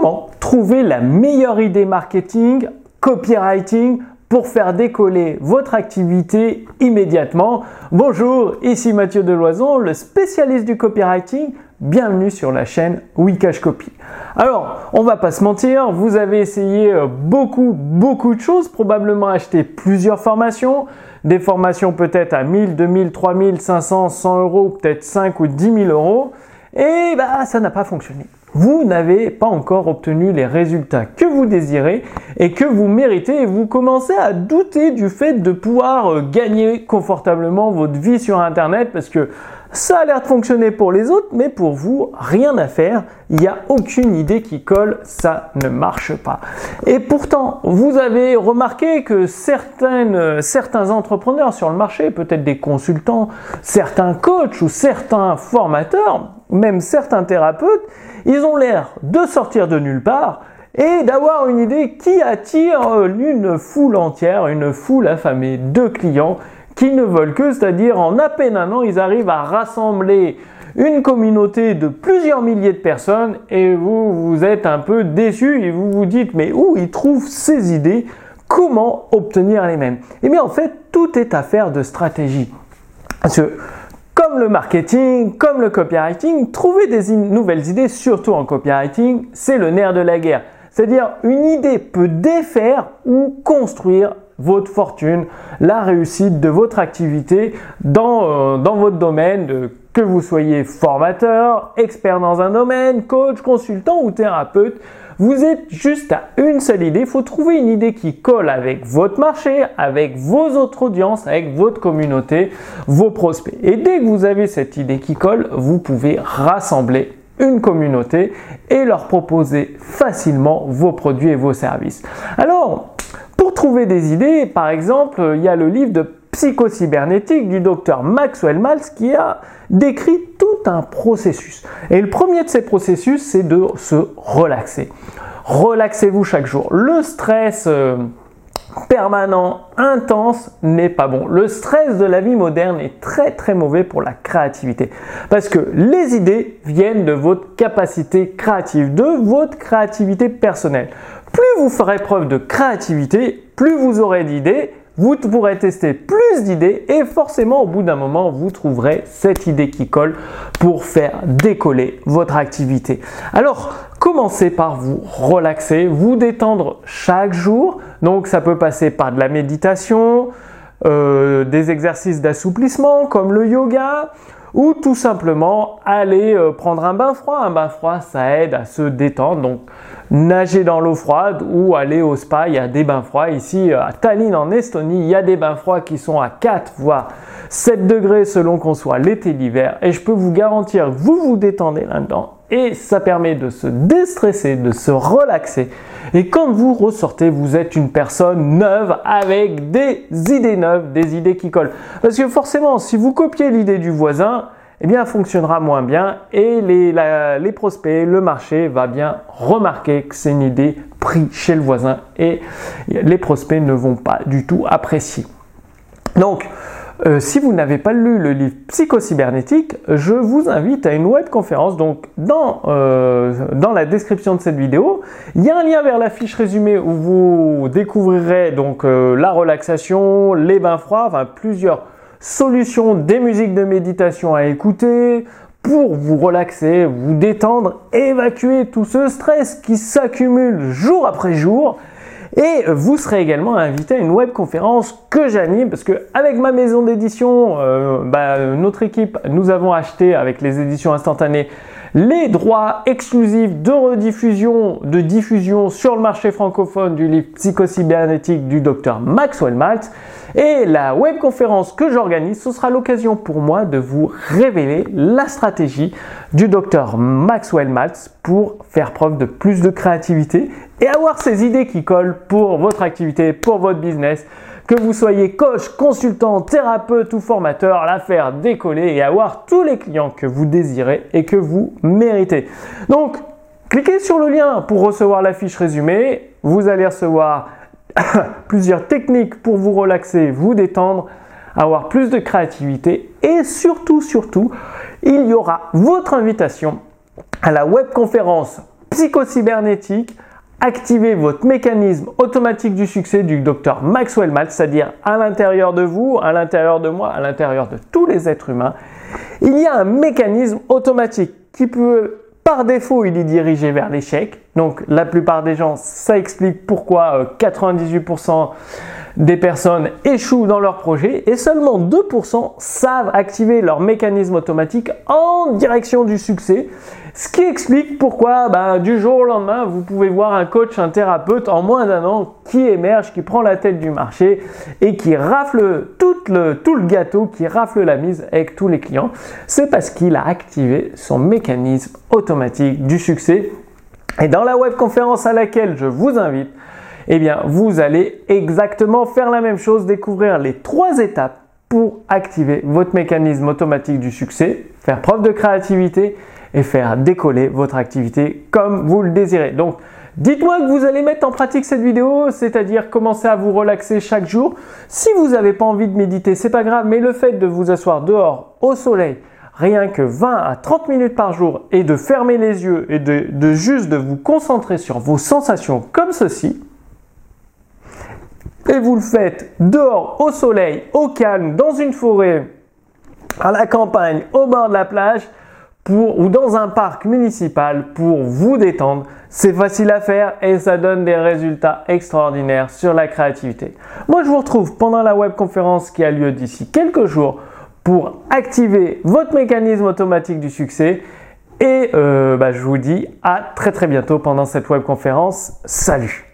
Comment trouver la meilleure idée marketing, copywriting pour faire décoller votre activité immédiatement. Bonjour, ici Mathieu Deloison, le spécialiste du copywriting. Bienvenue sur la chaîne Wikash Copy. Alors, on va pas se mentir, vous avez essayé euh, beaucoup, beaucoup de choses, probablement acheté plusieurs formations, des formations peut-être à 1000, 2000, 3000, 500, 100 euros, peut-être 5 ou 10 000 euros, et bah, ça n'a pas fonctionné. Vous n'avez pas encore obtenu les résultats que vous désirez et que vous méritez. Et vous commencez à douter du fait de pouvoir euh, gagner confortablement votre vie sur Internet parce que ça a l'air de fonctionner pour les autres, mais pour vous, rien à faire. Il n'y a aucune idée qui colle, ça ne marche pas. Et pourtant, vous avez remarqué que certains entrepreneurs sur le marché, peut-être des consultants, certains coachs ou certains formateurs, même certains thérapeutes, ils ont l'air de sortir de nulle part et d'avoir une idée qui attire une foule entière, une foule affamée de clients qui ne veulent que, c'est-à-dire en à peine un an, ils arrivent à rassembler une communauté de plusieurs milliers de personnes et vous, vous êtes un peu déçu et vous vous dites mais où ils trouvent ces idées? Comment obtenir les mêmes? Eh bien en fait, tout est affaire de stratégie. Parce que comme le marketing, comme le copywriting, trouver des nouvelles idées, surtout en copywriting, c'est le nerf de la guerre. C'est-à-dire une idée peut défaire ou construire votre fortune, la réussite de votre activité dans, euh, dans votre domaine, que vous soyez formateur, expert dans un domaine, coach, consultant ou thérapeute. Vous êtes juste à une seule idée. Il faut trouver une idée qui colle avec votre marché, avec vos autres audiences, avec votre communauté, vos prospects. Et dès que vous avez cette idée qui colle, vous pouvez rassembler une communauté et leur proposer facilement vos produits et vos services. Alors, trouver des idées, par exemple, il y a le livre de psychocybernétique du docteur Maxwell Maltz qui a décrit tout un processus. Et le premier de ces processus, c'est de se relaxer. Relaxez-vous chaque jour. Le stress euh, permanent, intense n'est pas bon. Le stress de la vie moderne est très très mauvais pour la créativité. Parce que les idées viennent de votre capacité créative, de votre créativité personnelle. Plus vous ferez preuve de créativité, plus vous aurez d'idées vous pourrez tester plus d'idées et forcément au bout d'un moment, vous trouverez cette idée qui colle pour faire décoller votre activité. Alors, commencez par vous relaxer, vous détendre chaque jour. Donc, ça peut passer par de la méditation, euh, des exercices d'assouplissement comme le yoga ou tout simplement aller euh, prendre un bain froid. Un bain froid, ça aide à se détendre. Donc, nager dans l'eau froide ou aller au spa. Il y a des bains froids. Ici, à Tallinn, en Estonie, il y a des bains froids qui sont à 4 voire 7 degrés selon qu'on soit l'été, l'hiver. Et je peux vous garantir vous vous détendez là-dedans. Et ça permet de se déstresser, de se relaxer. Et quand vous ressortez, vous êtes une personne neuve avec des idées neuves, des idées qui collent. Parce que forcément, si vous copiez l'idée du voisin, eh bien, fonctionnera moins bien et les, prospects, le marché va bien remarquer que c'est une idée prise chez le voisin et les prospects ne vont pas du tout apprécier. Donc, euh, si vous n'avez pas lu le livre Psychocybernétique, je vous invite à une web conférence. Donc, dans, euh, dans la description de cette vidéo, il y a un lien vers la fiche résumée où vous découvrirez donc euh, la relaxation, les bains froids, enfin plusieurs solutions, des musiques de méditation à écouter pour vous relaxer, vous détendre, évacuer tout ce stress qui s'accumule jour après jour. Et vous serez également invité à une webconférence que j'anime parce que avec ma maison d'édition, euh, bah, notre équipe, nous avons acheté avec les éditions instantanées les droits exclusifs de rediffusion, de diffusion sur le marché francophone du livre Psychocybernétique du docteur Maxwell Maltz. Et la webconférence que j'organise, ce sera l'occasion pour moi de vous révéler la stratégie du docteur Maxwell Maltz pour faire preuve de plus de créativité et avoir ces idées qui collent pour votre activité, pour votre business. Que vous soyez coach, consultant, thérapeute ou formateur, la faire décoller et avoir tous les clients que vous désirez et que vous méritez. Donc, cliquez sur le lien pour recevoir la fiche résumée. Vous allez recevoir plusieurs techniques pour vous relaxer, vous détendre, avoir plus de créativité et surtout, surtout, il y aura votre invitation à la webconférence psychocybernétique, activez votre mécanisme automatique du succès du docteur Maxwell Maltz, c'est-à-dire à l'intérieur de vous, à l'intérieur de moi, à l'intérieur de tous les êtres humains. Il y a un mécanisme automatique qui peut, par défaut, il est dirigé vers l'échec. Donc la plupart des gens, ça explique pourquoi 98% euh, des personnes échouent dans leur projet et seulement 2% savent activer leur mécanisme automatique en direction du succès. Ce qui explique pourquoi ben, du jour au lendemain, vous pouvez voir un coach, un thérapeute en moins d'un an qui émerge, qui prend la tête du marché et qui rafle tout le, tout le gâteau, qui rafle la mise avec tous les clients. C'est parce qu'il a activé son mécanisme automatique du succès. Et dans la webconférence à laquelle je vous invite, eh bien, vous allez exactement faire la même chose, découvrir les trois étapes pour activer votre mécanisme automatique du succès, faire preuve de créativité et faire décoller votre activité comme vous le désirez. Donc, dites-moi que vous allez mettre en pratique cette vidéo, c'est-à-dire commencer à vous relaxer chaque jour. Si vous n'avez pas envie de méditer, c'est pas grave, mais le fait de vous asseoir dehors au soleil, rien que 20 à 30 minutes par jour et de fermer les yeux et de, juste de vous concentrer sur vos sensations comme ceci, et vous le faites dehors au soleil, au calme, dans une forêt, à la campagne, au bord de la plage, pour, ou dans un parc municipal pour vous détendre. C'est facile à faire et ça donne des résultats extraordinaires sur la créativité. Moi, je vous retrouve pendant la webconférence qui a lieu d'ici quelques jours pour activer votre mécanisme automatique du succès. Et euh, bah, je vous dis à très très bientôt pendant cette webconférence. Salut